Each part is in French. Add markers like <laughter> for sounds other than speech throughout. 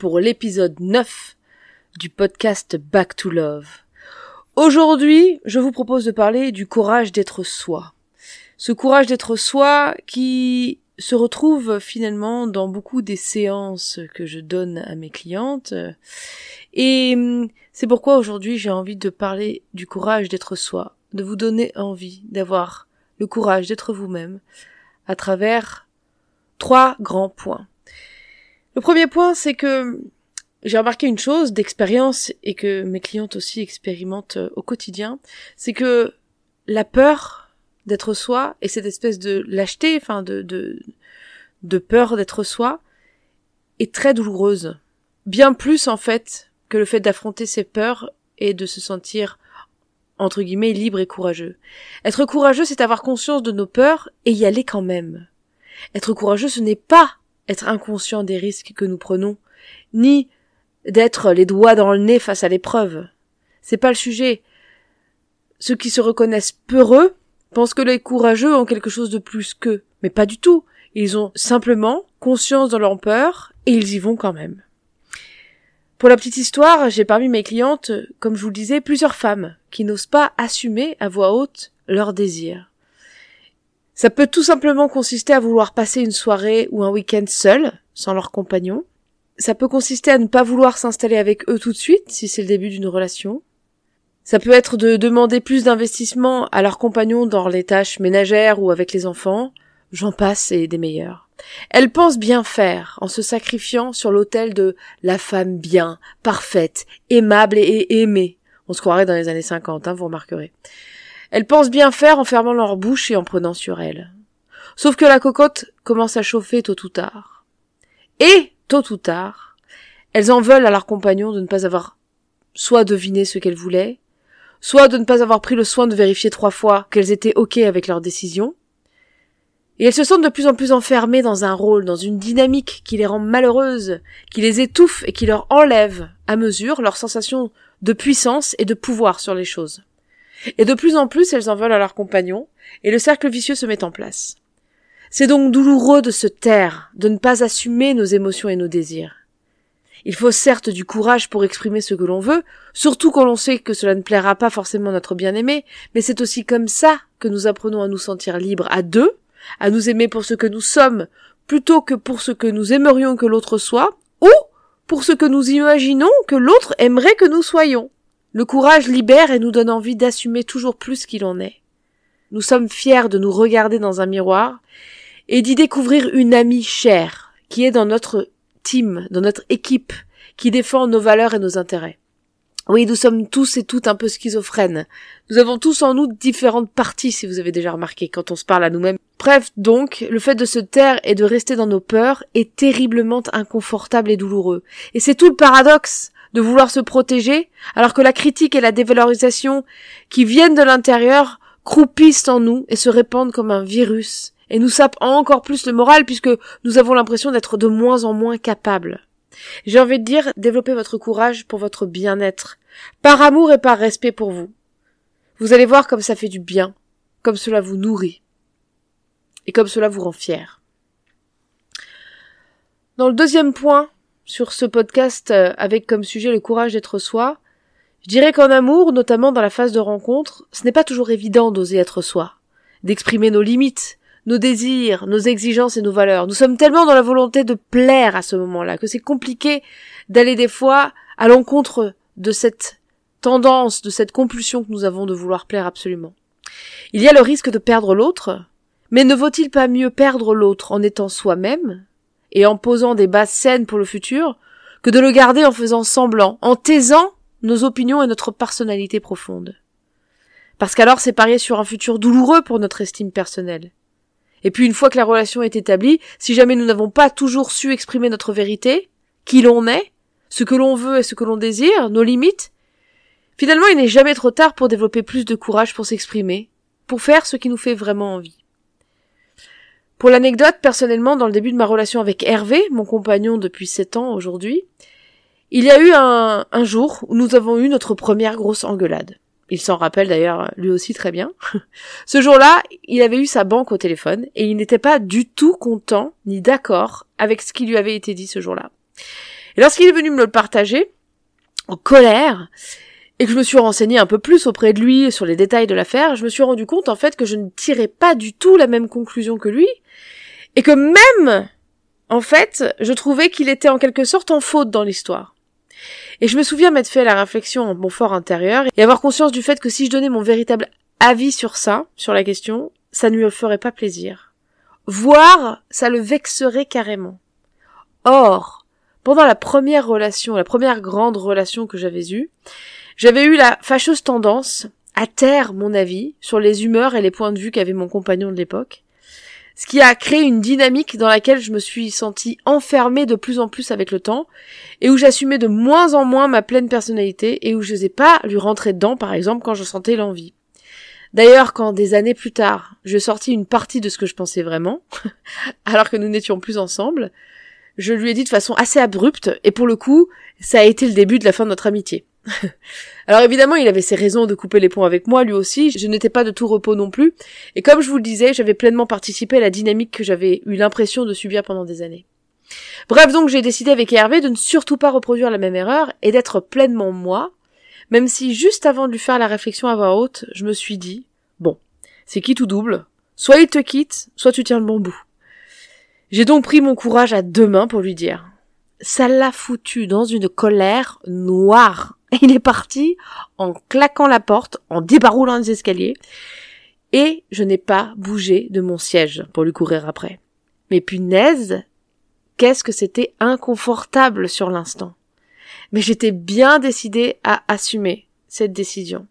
pour l'épisode 9 du podcast Back to Love. Aujourd'hui, je vous propose de parler du courage d'être soi. Ce courage d'être soi qui se retrouve finalement dans beaucoup des séances que je donne à mes clientes. Et hum, c'est pourquoi aujourd'hui j'ai envie de parler du courage d'être soi, de vous donner envie d'avoir le courage d'être vous-même à travers trois grands points. Le premier point, c'est que j'ai remarqué une chose d'expérience et que mes clientes aussi expérimentent euh, au quotidien, c'est que la peur d'être soi et cette espèce de lâcheté, enfin de, de, de peur d'être soi, est très douloureuse. Bien plus en fait que le fait d'affronter ses peurs et de se sentir entre guillemets libre et courageux. Être courageux, c'est avoir conscience de nos peurs et y aller quand même. Être courageux, ce n'est pas être inconscient des risques que nous prenons, ni d'être les doigts dans le nez face à l'épreuve. C'est pas le sujet. Ceux qui se reconnaissent peureux pensent que les courageux ont quelque chose de plus qu'eux, mais pas du tout. Ils ont simplement conscience de leur peur et ils y vont quand même. Pour la petite histoire, j'ai parmi mes clientes, comme je vous le disais, plusieurs femmes qui n'osent pas assumer à voix haute leurs désirs. Ça peut tout simplement consister à vouloir passer une soirée ou un week-end seul, sans leur compagnon. Ça peut consister à ne pas vouloir s'installer avec eux tout de suite, si c'est le début d'une relation. Ça peut être de demander plus d'investissement à leur compagnon dans les tâches ménagères ou avec les enfants. J'en passe et des meilleurs. Elles pensent bien faire en se sacrifiant sur l'autel de la femme bien, parfaite, aimable et aimée. On se croirait dans les années 50, hein, vous remarquerez. Elles pensent bien faire en fermant leur bouche et en prenant sur elles. Sauf que la cocotte commence à chauffer tôt ou tard. Et, tôt ou tard, elles en veulent à leur compagnon de ne pas avoir soit deviné ce qu'elles voulaient, soit de ne pas avoir pris le soin de vérifier trois fois qu'elles étaient OK avec leur décision. Et elles se sentent de plus en plus enfermées dans un rôle, dans une dynamique qui les rend malheureuses, qui les étouffe et qui leur enlève, à mesure, leur sensation de puissance et de pouvoir sur les choses. Et de plus en plus, elles en veulent à leurs compagnons, et le cercle vicieux se met en place. C'est donc douloureux de se taire, de ne pas assumer nos émotions et nos désirs. Il faut certes du courage pour exprimer ce que l'on veut, surtout quand l'on sait que cela ne plaira pas forcément notre bien-aimé, mais c'est aussi comme ça que nous apprenons à nous sentir libres à deux, à nous aimer pour ce que nous sommes, plutôt que pour ce que nous aimerions que l'autre soit, ou pour ce que nous imaginons que l'autre aimerait que nous soyons. Le courage libère et nous donne envie d'assumer toujours plus qui l'on est. Nous sommes fiers de nous regarder dans un miroir et d'y découvrir une amie chère qui est dans notre team, dans notre équipe, qui défend nos valeurs et nos intérêts. Oui, nous sommes tous et toutes un peu schizophrènes. Nous avons tous en nous différentes parties, si vous avez déjà remarqué, quand on se parle à nous-mêmes. Bref, donc, le fait de se taire et de rester dans nos peurs est terriblement inconfortable et douloureux. Et c'est tout le paradoxe de vouloir se protéger, alors que la critique et la dévalorisation qui viennent de l'intérieur croupissent en nous et se répandent comme un virus, et nous sapent encore plus le moral puisque nous avons l'impression d'être de moins en moins capables. J'ai envie de dire, développez votre courage pour votre bien-être, par amour et par respect pour vous. Vous allez voir comme ça fait du bien, comme cela vous nourrit, et comme cela vous rend fier. Dans le deuxième point, sur ce podcast euh, avec comme sujet le courage d'être soi, je dirais qu'en amour, notamment dans la phase de rencontre, ce n'est pas toujours évident d'oser être soi, d'exprimer nos limites, nos désirs, nos exigences et nos valeurs. Nous sommes tellement dans la volonté de plaire à ce moment-là que c'est compliqué d'aller des fois à l'encontre de cette tendance, de cette compulsion que nous avons de vouloir plaire absolument. Il y a le risque de perdre l'autre, mais ne vaut-il pas mieux perdre l'autre en étant soi-même et en posant des bases saines pour le futur, que de le garder en faisant semblant, en taisant nos opinions et notre personnalité profonde. Parce qu'alors c'est parier sur un futur douloureux pour notre estime personnelle. Et puis une fois que la relation est établie, si jamais nous n'avons pas toujours su exprimer notre vérité, qui l'on est, ce que l'on veut et ce que l'on désire, nos limites, finalement il n'est jamais trop tard pour développer plus de courage pour s'exprimer, pour faire ce qui nous fait vraiment envie. Pour l'anecdote, personnellement, dans le début de ma relation avec Hervé, mon compagnon depuis sept ans aujourd'hui, il y a eu un, un jour où nous avons eu notre première grosse engueulade. Il s'en rappelle d'ailleurs lui aussi très bien. <laughs> Ce jour-là, il avait eu sa banque au téléphone et il n'était pas du tout content ni d'accord avec ce qui lui avait été dit ce jour-là. Et lorsqu'il est venu me le partager, en colère, et que je me suis renseignée un peu plus auprès de lui sur les détails de l'affaire, je me suis rendu compte en fait que je ne tirais pas du tout la même conclusion que lui, et que même, en fait, je trouvais qu'il était en quelque sorte en faute dans l'histoire. Et je me souviens m'être fait la réflexion en mon fort intérieur et avoir conscience du fait que si je donnais mon véritable avis sur ça, sur la question, ça ne lui ferait pas plaisir. Voire, ça le vexerait carrément. Or, pendant la première relation, la première grande relation que j'avais eue, j'avais eu la fâcheuse tendance à taire mon avis sur les humeurs et les points de vue qu'avait mon compagnon de l'époque, ce qui a créé une dynamique dans laquelle je me suis sentie enfermée de plus en plus avec le temps, et où j'assumais de moins en moins ma pleine personnalité, et où je n'osais pas lui rentrer dedans, par exemple, quand je sentais l'envie. D'ailleurs, quand des années plus tard, je sortis une partie de ce que je pensais vraiment, <laughs> alors que nous n'étions plus ensemble, je lui ai dit de façon assez abrupte, et pour le coup, ça a été le début de la fin de notre amitié. <laughs> Alors évidemment, il avait ses raisons de couper les ponts avec moi, lui aussi, je n'étais pas de tout repos non plus, et comme je vous le disais, j'avais pleinement participé à la dynamique que j'avais eu l'impression de subir pendant des années. Bref, donc j'ai décidé avec Hervé de ne surtout pas reproduire la même erreur et d'être pleinement moi, même si juste avant de lui faire la réflexion à voix haute, je me suis dit, bon, c'est qui tout double, soit il te quitte, soit tu tiens le bon bout. J'ai donc pris mon courage à deux mains pour lui dire, ça l'a foutu dans une colère noire il est parti en claquant la porte, en débaroulant les escaliers, et je n'ai pas bougé de mon siège pour lui courir après. Mais punaise, qu'est-ce que c'était inconfortable sur l'instant. Mais j'étais bien décidée à assumer cette décision.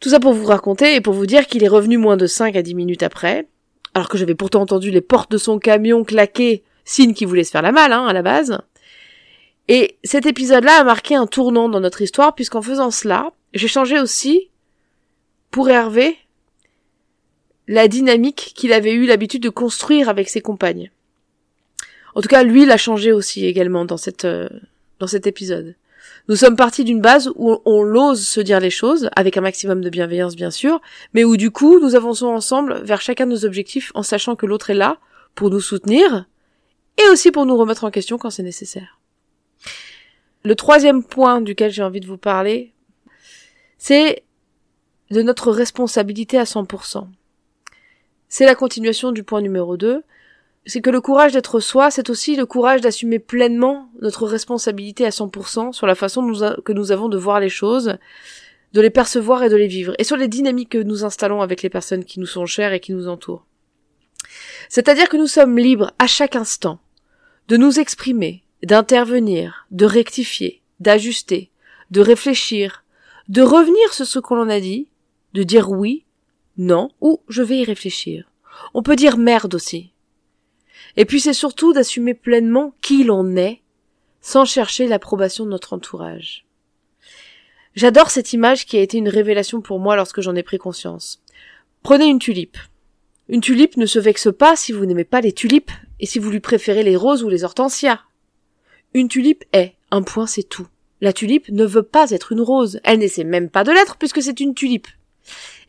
Tout ça pour vous raconter et pour vous dire qu'il est revenu moins de 5 à 10 minutes après, alors que j'avais pourtant entendu les portes de son camion claquer, signe qu'il voulait se faire la malle, hein, à la base. Et cet épisode-là a marqué un tournant dans notre histoire, puisqu'en faisant cela, j'ai changé aussi, pour Hervé, la dynamique qu'il avait eu l'habitude de construire avec ses compagnes. En tout cas, lui l'a changé aussi également dans cette, euh, dans cet épisode. Nous sommes partis d'une base où on l'ose se dire les choses, avec un maximum de bienveillance bien sûr, mais où du coup nous avançons ensemble vers chacun de nos objectifs en sachant que l'autre est là pour nous soutenir et aussi pour nous remettre en question quand c'est nécessaire. Le troisième point duquel j'ai envie de vous parler, c'est de notre responsabilité à 100%. C'est la continuation du point numéro 2. C'est que le courage d'être soi, c'est aussi le courage d'assumer pleinement notre responsabilité à 100% sur la façon que nous avons de voir les choses, de les percevoir et de les vivre, et sur les dynamiques que nous installons avec les personnes qui nous sont chères et qui nous entourent. C'est-à-dire que nous sommes libres à chaque instant de nous exprimer, d'intervenir, de rectifier, d'ajuster, de réfléchir, de revenir sur ce qu'on a dit, de dire oui, non, ou je vais y réfléchir. On peut dire merde aussi. Et puis c'est surtout d'assumer pleinement qui l'on est, sans chercher l'approbation de notre entourage. J'adore cette image qui a été une révélation pour moi lorsque j'en ai pris conscience. Prenez une tulipe. Une tulipe ne se vexe pas si vous n'aimez pas les tulipes et si vous lui préférez les roses ou les hortensias. Une tulipe est, un point c'est tout. La tulipe ne veut pas être une rose, elle n'essaie même pas de l'être puisque c'est une tulipe.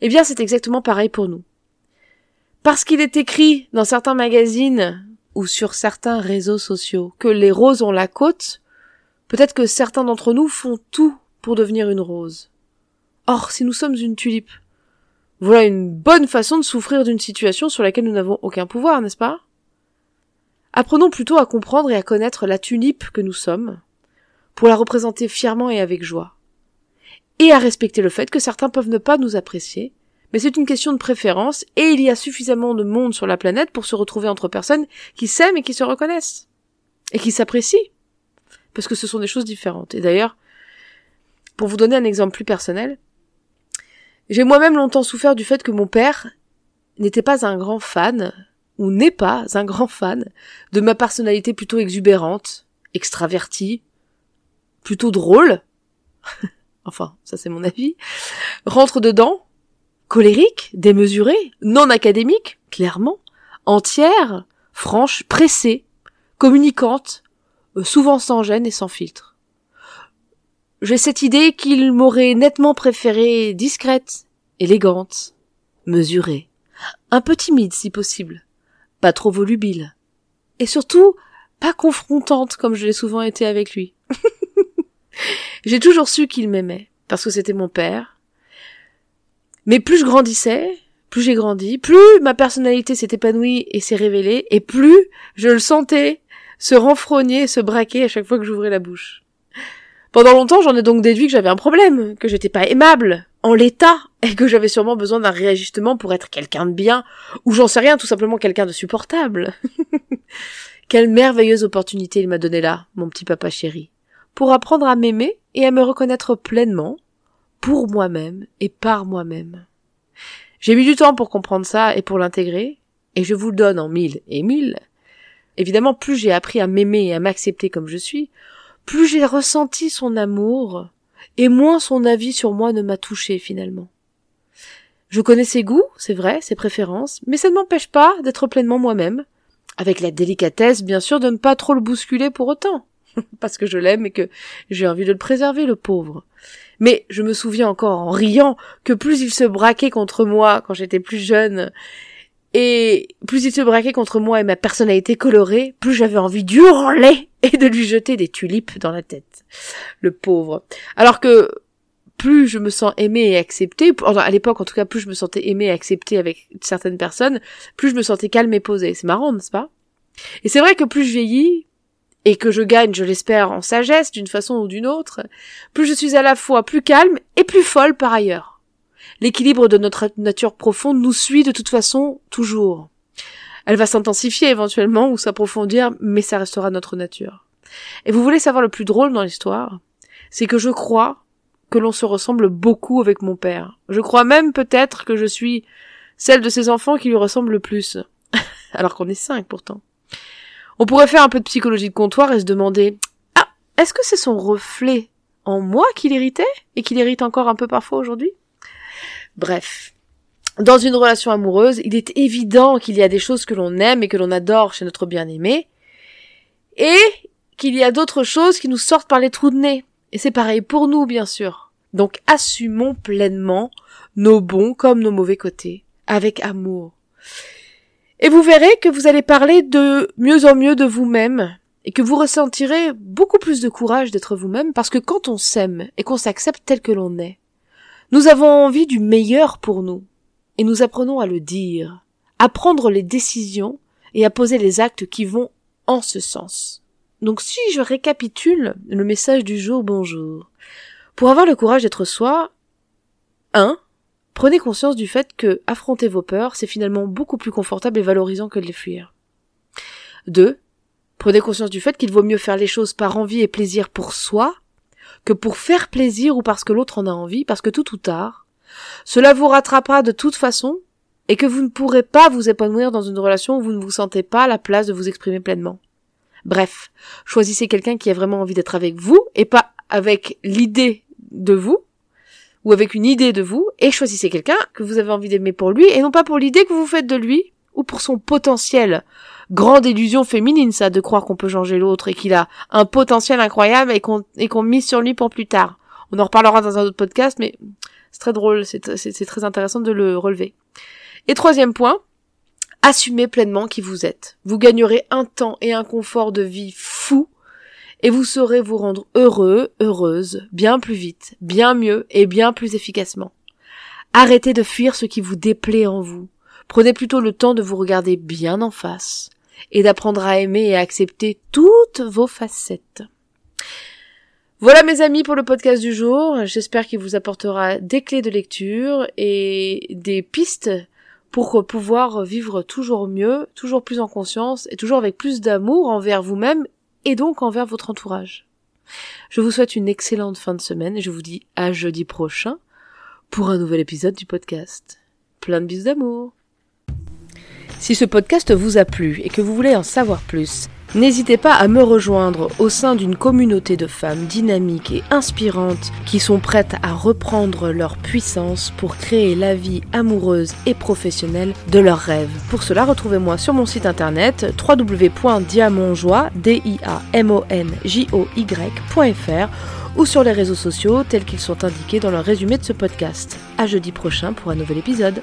Eh bien c'est exactement pareil pour nous. Parce qu'il est écrit dans certains magazines ou sur certains réseaux sociaux que les roses ont la côte, peut-être que certains d'entre nous font tout pour devenir une rose. Or, si nous sommes une tulipe, voilà une bonne façon de souffrir d'une situation sur laquelle nous n'avons aucun pouvoir, n'est-ce pas? Apprenons plutôt à comprendre et à connaître la tulipe que nous sommes, pour la représenter fièrement et avec joie. Et à respecter le fait que certains peuvent ne pas nous apprécier, mais c'est une question de préférence, et il y a suffisamment de monde sur la planète pour se retrouver entre personnes qui s'aiment et qui se reconnaissent, et qui s'apprécient, parce que ce sont des choses différentes. Et d'ailleurs, pour vous donner un exemple plus personnel, j'ai moi-même longtemps souffert du fait que mon père n'était pas un grand fan ou n'est pas un grand fan de ma personnalité plutôt exubérante, extravertie, plutôt drôle, <laughs> enfin ça c'est mon avis, rentre dedans, colérique, démesurée, non académique, clairement, entière, franche, pressée, communicante, euh, souvent sans gêne et sans filtre. J'ai cette idée qu'il m'aurait nettement préféré discrète, élégante, mesurée, un peu timide si possible, pas trop volubile, et surtout pas confrontante comme je l'ai souvent été avec lui. <laughs> J'ai toujours su qu'il m'aimait, parce que c'était mon père. Mais plus je grandissais, plus j'ai grandi, plus ma personnalité s'est épanouie et s'est révélée, et plus je le sentais se renfrogner, se braquer à chaque fois que j'ouvrais la bouche. Pendant longtemps, j'en ai donc déduit que j'avais un problème, que j'étais pas aimable, en l'état, et que j'avais sûrement besoin d'un réajustement pour être quelqu'un de bien, ou j'en sais rien, tout simplement quelqu'un de supportable. <laughs> Quelle merveilleuse opportunité il m'a donné là, mon petit papa chéri, pour apprendre à m'aimer et à me reconnaître pleinement, pour moi-même et par moi-même. J'ai mis du temps pour comprendre ça et pour l'intégrer, et je vous le donne en mille et mille. Évidemment, plus j'ai appris à m'aimer et à m'accepter comme je suis, plus j'ai ressenti son amour, et moins son avis sur moi ne m'a touché finalement. Je connais ses goûts, c'est vrai, ses préférences, mais ça ne m'empêche pas d'être pleinement moi-même, avec la délicatesse, bien sûr, de ne pas trop le bousculer pour autant, <laughs> parce que je l'aime et que j'ai envie de le préserver, le pauvre. Mais je me souviens encore en riant que plus il se braquait contre moi quand j'étais plus jeune, et plus il se braquait contre moi et ma personnalité colorée, plus j'avais envie d'hurler <laughs> et de lui jeter des tulipes dans la tête. Le pauvre. Alors que plus je me sens aimée et acceptée, à l'époque en tout cas, plus je me sentais aimée et acceptée avec certaines personnes, plus je me sentais calme et posée. C'est marrant, n'est-ce pas? Et c'est vrai que plus je vieillis, et que je gagne, je l'espère, en sagesse d'une façon ou d'une autre, plus je suis à la fois plus calme et plus folle par ailleurs. L'équilibre de notre nature profonde nous suit de toute façon toujours. Elle va s'intensifier éventuellement ou s'approfondir, mais ça restera notre nature. Et vous voulez savoir le plus drôle dans l'histoire? C'est que je crois que l'on se ressemble beaucoup avec mon père. Je crois même peut-être que je suis celle de ses enfants qui lui ressemble le plus. <laughs> Alors qu'on est cinq pourtant. On pourrait faire un peu de psychologie de comptoir et se demander Ah, est-ce que c'est son reflet en moi qui l'irritait et qui l'irrite encore un peu parfois aujourd'hui? Bref. Dans une relation amoureuse, il est évident qu'il y a des choses que l'on aime et que l'on adore chez notre bien-aimé, et qu'il y a d'autres choses qui nous sortent par les trous de nez. Et c'est pareil pour nous, bien sûr. Donc assumons pleinement nos bons comme nos mauvais côtés, avec amour. Et vous verrez que vous allez parler de mieux en mieux de vous-même et que vous ressentirez beaucoup plus de courage d'être vous-même parce que quand on s'aime et qu'on s'accepte tel que l'on est, nous avons envie du meilleur pour nous et nous apprenons à le dire, à prendre les décisions et à poser les actes qui vont en ce sens. Donc si je récapitule le message du jour bonjour, pour avoir le courage d'être soi, 1. Prenez conscience du fait que affronter vos peurs, c'est finalement beaucoup plus confortable et valorisant que de les fuir. 2. Prenez conscience du fait qu'il vaut mieux faire les choses par envie et plaisir pour soi que pour faire plaisir ou parce que l'autre en a envie, parce que tout ou tard, cela vous rattrapera de toute façon et que vous ne pourrez pas vous épanouir dans une relation où vous ne vous sentez pas à la place de vous exprimer pleinement. Bref, choisissez quelqu'un qui a vraiment envie d'être avec vous et pas avec l'idée de vous, ou avec une idée de vous, et choisissez quelqu'un que vous avez envie d'aimer pour lui, et non pas pour l'idée que vous faites de lui, ou pour son potentiel. Grande illusion féminine, ça, de croire qu'on peut changer l'autre et qu'il a un potentiel incroyable et qu'on et qu'on mise sur lui pour plus tard. On en reparlera dans un autre podcast, mais c'est très drôle, c'est très intéressant de le relever. Et troisième point, assumez pleinement qui vous êtes. Vous gagnerez un temps et un confort de vie fou et vous saurez vous rendre heureux, heureuse, bien plus vite, bien mieux et bien plus efficacement. Arrêtez de fuir ce qui vous déplaît en vous. Prenez plutôt le temps de vous regarder bien en face et d'apprendre à aimer et à accepter toutes vos facettes. Voilà mes amis pour le podcast du jour. J'espère qu'il vous apportera des clés de lecture et des pistes pour pouvoir vivre toujours mieux, toujours plus en conscience et toujours avec plus d'amour envers vous-même et donc envers votre entourage. Je vous souhaite une excellente fin de semaine et je vous dis à jeudi prochain pour un nouvel épisode du podcast. Plein de bisous d'amour. Si ce podcast vous a plu et que vous voulez en savoir plus, N'hésitez pas à me rejoindre au sein d'une communauté de femmes dynamiques et inspirantes qui sont prêtes à reprendre leur puissance pour créer la vie amoureuse et professionnelle de leurs rêves. Pour cela, retrouvez-moi sur mon site internet www.diamonjoie.fr ou sur les réseaux sociaux tels qu'ils sont indiqués dans le résumé de ce podcast. À jeudi prochain pour un nouvel épisode.